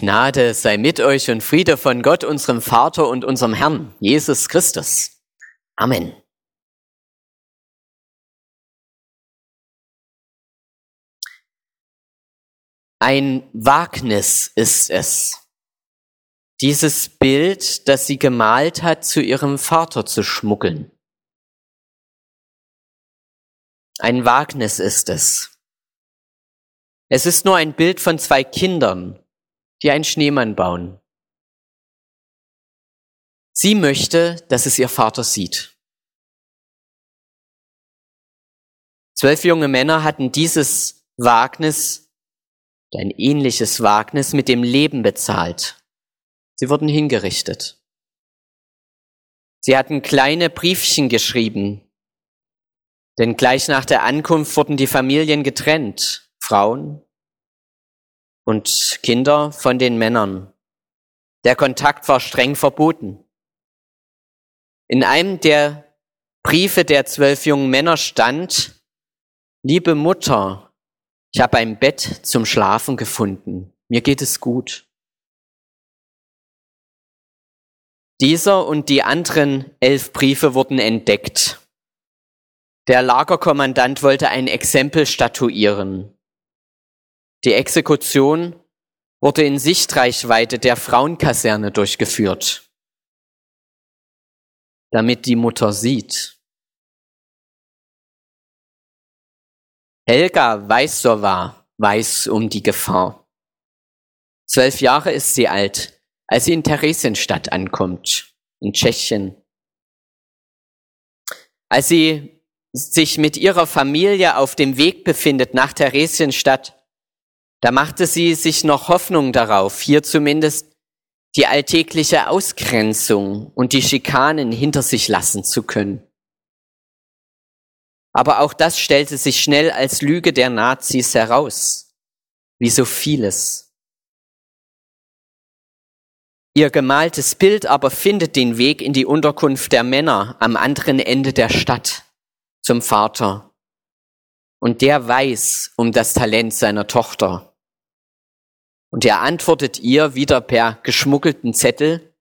Gnade sei mit euch und Friede von Gott, unserem Vater und unserem Herrn, Jesus Christus. Amen. Ein Wagnis ist es, dieses Bild, das sie gemalt hat, zu ihrem Vater zu schmuggeln. Ein Wagnis ist es. Es ist nur ein Bild von zwei Kindern, die einen Schneemann bauen. Sie möchte, dass es ihr Vater sieht. Zwölf junge Männer hatten dieses Wagnis, ein ähnliches Wagnis mit dem Leben bezahlt. Sie wurden hingerichtet. Sie hatten kleine Briefchen geschrieben, denn gleich nach der Ankunft wurden die Familien getrennt, Frauen und Kinder von den Männern. Der Kontakt war streng verboten. In einem der Briefe der zwölf jungen Männer stand, liebe Mutter, ich habe ein Bett zum Schlafen gefunden. Mir geht es gut. Dieser und die anderen elf Briefe wurden entdeckt. Der Lagerkommandant wollte ein Exempel statuieren. Die Exekution wurde in Sichtreichweite der Frauenkaserne durchgeführt, damit die Mutter sieht. Helga Weißowa weiß um die Gefahr. Zwölf Jahre ist sie alt, als sie in Theresienstadt ankommt, in Tschechien. Als sie sich mit ihrer Familie auf dem Weg befindet nach Theresienstadt, da machte sie sich noch Hoffnung darauf, hier zumindest die alltägliche Ausgrenzung und die Schikanen hinter sich lassen zu können. Aber auch das stellte sich schnell als Lüge der Nazis heraus, wie so vieles. Ihr gemaltes Bild aber findet den Weg in die Unterkunft der Männer am anderen Ende der Stadt zum Vater. Und der weiß um das Talent seiner Tochter. Und er antwortet ihr wieder per geschmuggelten Zettel.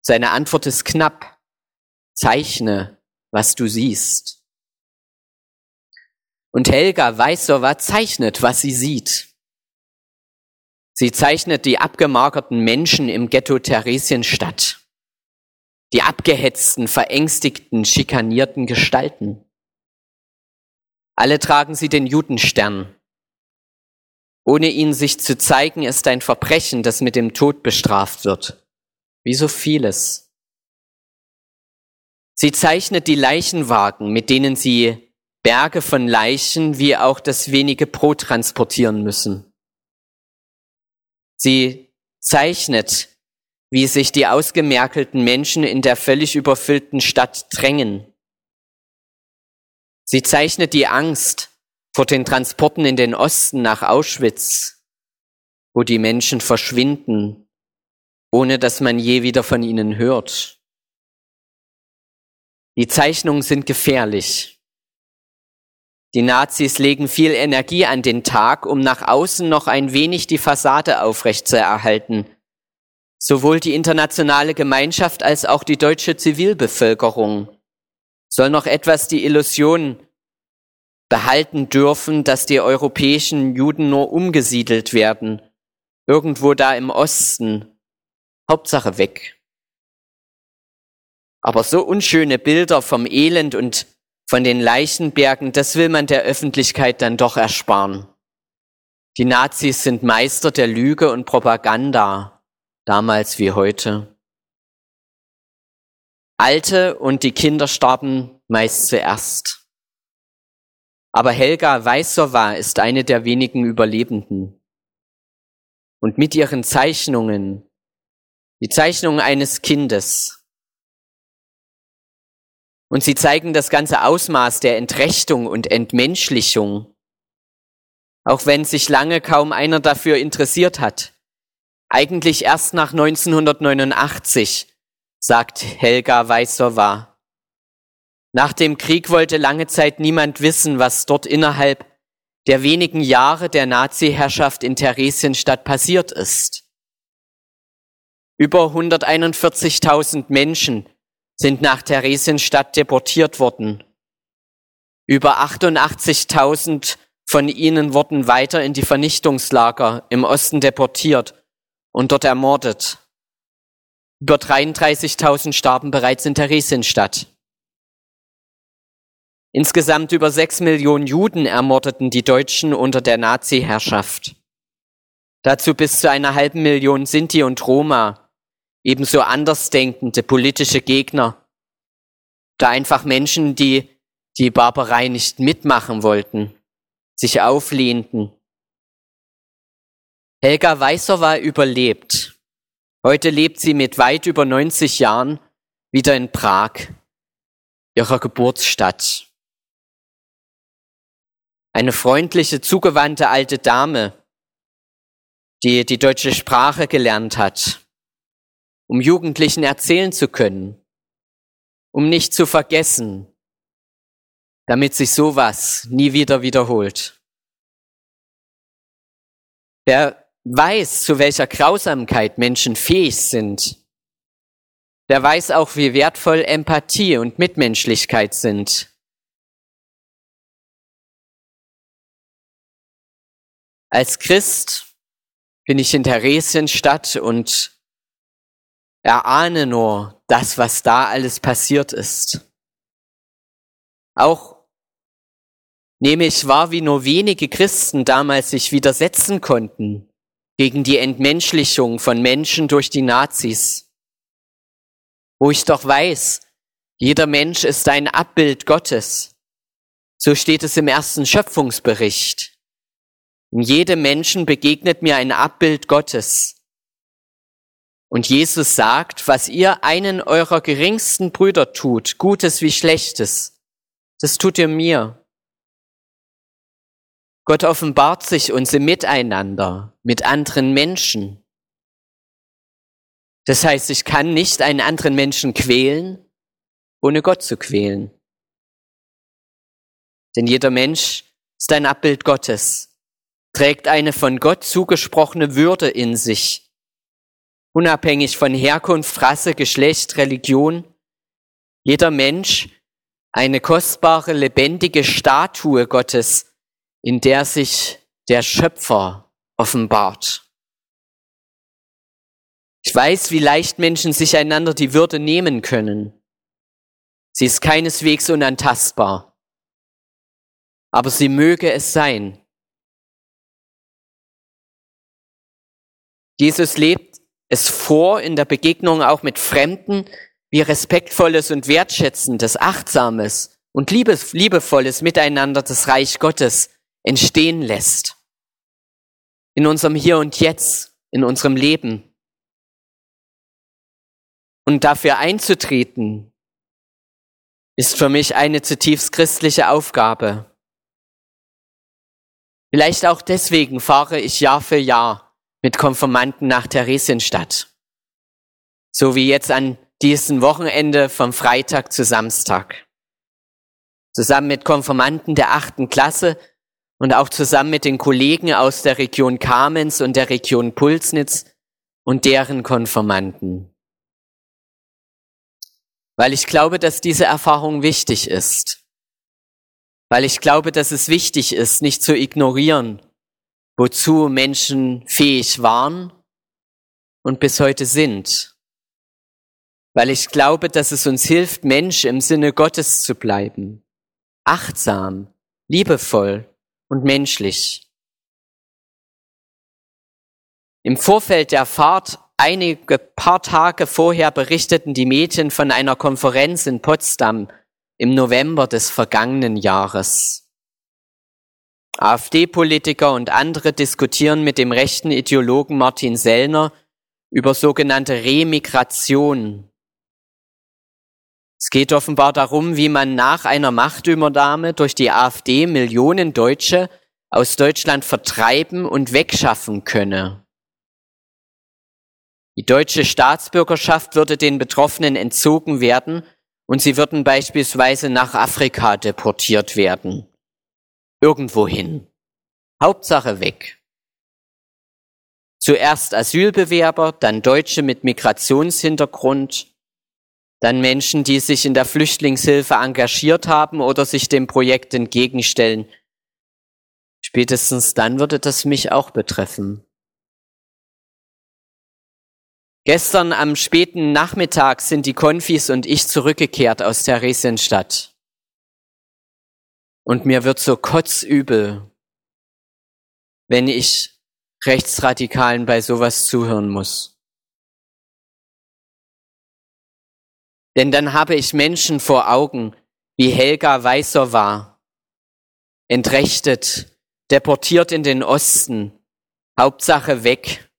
Seine Antwort ist knapp. Zeichne, was du siehst. Und Helga Weißowa zeichnet, was sie sieht. Sie zeichnet die abgemagerten Menschen im Ghetto Theresienstadt. Die abgehetzten, verängstigten, schikanierten Gestalten. Alle tragen sie den Judenstern, ohne ihn sich zu zeigen, ist ein Verbrechen, das mit dem Tod bestraft wird. Wie so vieles. Sie zeichnet die Leichenwagen, mit denen sie Berge von Leichen wie auch das wenige Brot transportieren müssen. Sie zeichnet, wie sich die ausgemerkelten Menschen in der völlig überfüllten Stadt drängen. Sie zeichnet die Angst, vor den Transporten in den Osten nach Auschwitz, wo die Menschen verschwinden, ohne dass man je wieder von ihnen hört. Die Zeichnungen sind gefährlich. Die Nazis legen viel Energie an den Tag, um nach außen noch ein wenig die Fassade aufrechtzuerhalten. Sowohl die internationale Gemeinschaft als auch die deutsche Zivilbevölkerung soll noch etwas die Illusion behalten dürfen, dass die europäischen Juden nur umgesiedelt werden. Irgendwo da im Osten. Hauptsache weg. Aber so unschöne Bilder vom Elend und von den Leichenbergen, das will man der Öffentlichkeit dann doch ersparen. Die Nazis sind Meister der Lüge und Propaganda, damals wie heute. Alte und die Kinder starben meist zuerst. Aber Helga Weißowa ist eine der wenigen Überlebenden. Und mit ihren Zeichnungen, die Zeichnungen eines Kindes, und sie zeigen das ganze Ausmaß der Entrechtung und Entmenschlichung, auch wenn sich lange kaum einer dafür interessiert hat. Eigentlich erst nach 1989, sagt Helga Weißowa. Nach dem Krieg wollte lange Zeit niemand wissen, was dort innerhalb der wenigen Jahre der Nazi-Herrschaft in Theresienstadt passiert ist. Über 141.000 Menschen sind nach Theresienstadt deportiert worden. Über 88.000 von ihnen wurden weiter in die Vernichtungslager im Osten deportiert und dort ermordet. Über 33.000 starben bereits in Theresienstadt. Insgesamt über sechs Millionen Juden ermordeten die Deutschen unter der Nazi-Herrschaft. Dazu bis zu einer halben Million Sinti und Roma, ebenso andersdenkende politische Gegner, da einfach Menschen, die die Barbarei nicht mitmachen wollten, sich auflehnten. Helga Weißer war überlebt. Heute lebt sie mit weit über 90 Jahren wieder in Prag, ihrer Geburtsstadt. Eine freundliche, zugewandte alte Dame, die die deutsche Sprache gelernt hat, um Jugendlichen erzählen zu können, um nicht zu vergessen, damit sich sowas nie wieder wiederholt. Wer weiß, zu welcher Grausamkeit Menschen fähig sind, der weiß auch, wie wertvoll Empathie und Mitmenschlichkeit sind. Als Christ bin ich in Theresienstadt und erahne nur das, was da alles passiert ist. Auch nehme ich wahr, wie nur wenige Christen damals sich widersetzen konnten gegen die Entmenschlichung von Menschen durch die Nazis. Wo ich doch weiß, jeder Mensch ist ein Abbild Gottes. So steht es im ersten Schöpfungsbericht. In jedem Menschen begegnet mir ein Abbild Gottes. Und Jesus sagt, was ihr einen eurer geringsten Brüder tut, Gutes wie Schlechtes, das tut ihr mir. Gott offenbart sich uns im Miteinander mit anderen Menschen. Das heißt, ich kann nicht einen anderen Menschen quälen, ohne Gott zu quälen. Denn jeder Mensch ist ein Abbild Gottes trägt eine von Gott zugesprochene Würde in sich. Unabhängig von Herkunft, Rasse, Geschlecht, Religion, jeder Mensch eine kostbare, lebendige Statue Gottes, in der sich der Schöpfer offenbart. Ich weiß, wie leicht Menschen sich einander die Würde nehmen können. Sie ist keineswegs unantastbar. Aber sie möge es sein. Jesus lebt es vor in der Begegnung auch mit Fremden, wie respektvolles und wertschätzendes, achtsames und liebevolles Miteinander des Reich Gottes entstehen lässt. In unserem Hier und Jetzt, in unserem Leben. Und dafür einzutreten, ist für mich eine zutiefst christliche Aufgabe. Vielleicht auch deswegen fahre ich Jahr für Jahr mit Konformanten nach Theresienstadt. So wie jetzt an diesem Wochenende vom Freitag zu Samstag. Zusammen mit Konformanten der achten Klasse und auch zusammen mit den Kollegen aus der Region Kamenz und der Region Pulsnitz und deren Konformanten. Weil ich glaube, dass diese Erfahrung wichtig ist. Weil ich glaube, dass es wichtig ist, nicht zu ignorieren, wozu Menschen fähig waren und bis heute sind. Weil ich glaube, dass es uns hilft, Mensch im Sinne Gottes zu bleiben. Achtsam, liebevoll und menschlich. Im Vorfeld der Fahrt, einige paar Tage vorher, berichteten die Medien von einer Konferenz in Potsdam im November des vergangenen Jahres. AfD-Politiker und andere diskutieren mit dem rechten Ideologen Martin Sellner über sogenannte Remigration. Es geht offenbar darum, wie man nach einer Machtübernahme durch die AfD Millionen Deutsche aus Deutschland vertreiben und wegschaffen könne. Die deutsche Staatsbürgerschaft würde den Betroffenen entzogen werden und sie würden beispielsweise nach Afrika deportiert werden irgendwo hin. Hauptsache weg. Zuerst Asylbewerber, dann Deutsche mit Migrationshintergrund, dann Menschen, die sich in der Flüchtlingshilfe engagiert haben oder sich dem Projekt entgegenstellen. Spätestens dann würde das mich auch betreffen. Gestern am späten Nachmittag sind die Konfis und ich zurückgekehrt aus Theresienstadt. Und mir wird so kotzübel, wenn ich Rechtsradikalen bei sowas zuhören muss. Denn dann habe ich Menschen vor Augen, wie Helga Weißer war, entrechtet, deportiert in den Osten, Hauptsache weg.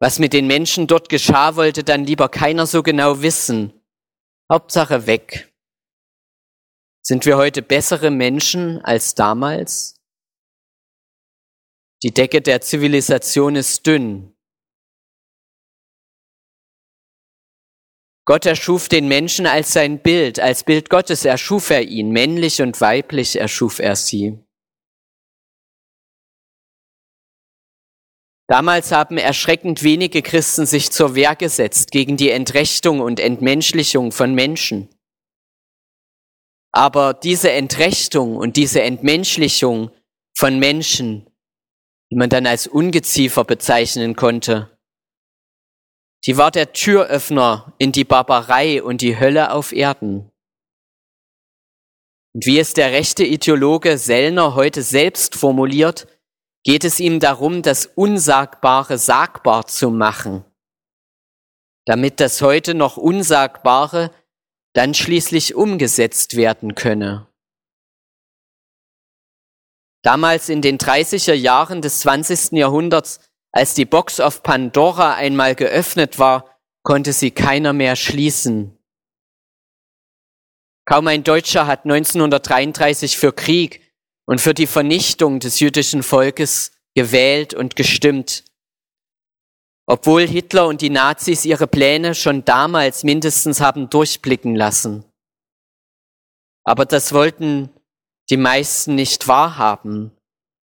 Was mit den Menschen dort geschah, wollte dann lieber keiner so genau wissen. Hauptsache weg. Sind wir heute bessere Menschen als damals? Die Decke der Zivilisation ist dünn. Gott erschuf den Menschen als sein Bild, als Bild Gottes erschuf er ihn, männlich und weiblich erschuf er sie. Damals haben erschreckend wenige Christen sich zur Wehr gesetzt gegen die Entrechtung und Entmenschlichung von Menschen. Aber diese Entrechtung und diese Entmenschlichung von Menschen, die man dann als Ungeziefer bezeichnen konnte, die war der Türöffner in die Barbarei und die Hölle auf Erden. Und wie es der rechte Ideologe Sellner heute selbst formuliert, geht es ihm darum, das Unsagbare sagbar zu machen, damit das heute noch Unsagbare dann schließlich umgesetzt werden könne. Damals in den 30er Jahren des 20. Jahrhunderts, als die Box of Pandora einmal geöffnet war, konnte sie keiner mehr schließen. Kaum ein Deutscher hat 1933 für Krieg und für die Vernichtung des jüdischen Volkes gewählt und gestimmt. Obwohl Hitler und die Nazis ihre Pläne schon damals mindestens haben durchblicken lassen. Aber das wollten die meisten nicht wahrhaben,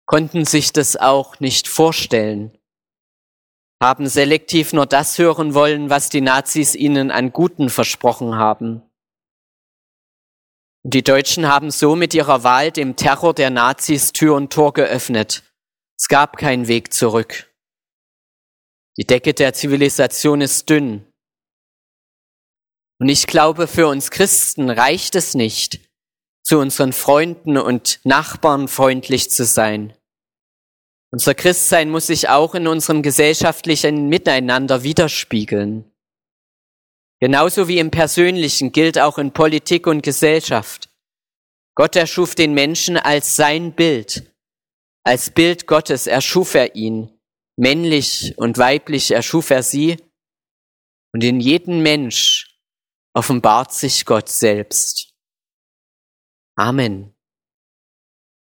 konnten sich das auch nicht vorstellen, haben selektiv nur das hören wollen, was die Nazis ihnen an Guten versprochen haben. Die Deutschen haben so mit ihrer Wahl dem Terror der Nazis Tür und Tor geöffnet. Es gab keinen Weg zurück. Die Decke der Zivilisation ist dünn. Und ich glaube, für uns Christen reicht es nicht, zu unseren Freunden und Nachbarn freundlich zu sein. Unser Christsein muss sich auch in unserem gesellschaftlichen Miteinander widerspiegeln. Genauso wie im Persönlichen gilt auch in Politik und Gesellschaft. Gott erschuf den Menschen als sein Bild. Als Bild Gottes erschuf er ihn. Männlich und weiblich erschuf er sie. Und in jedem Mensch offenbart sich Gott selbst. Amen.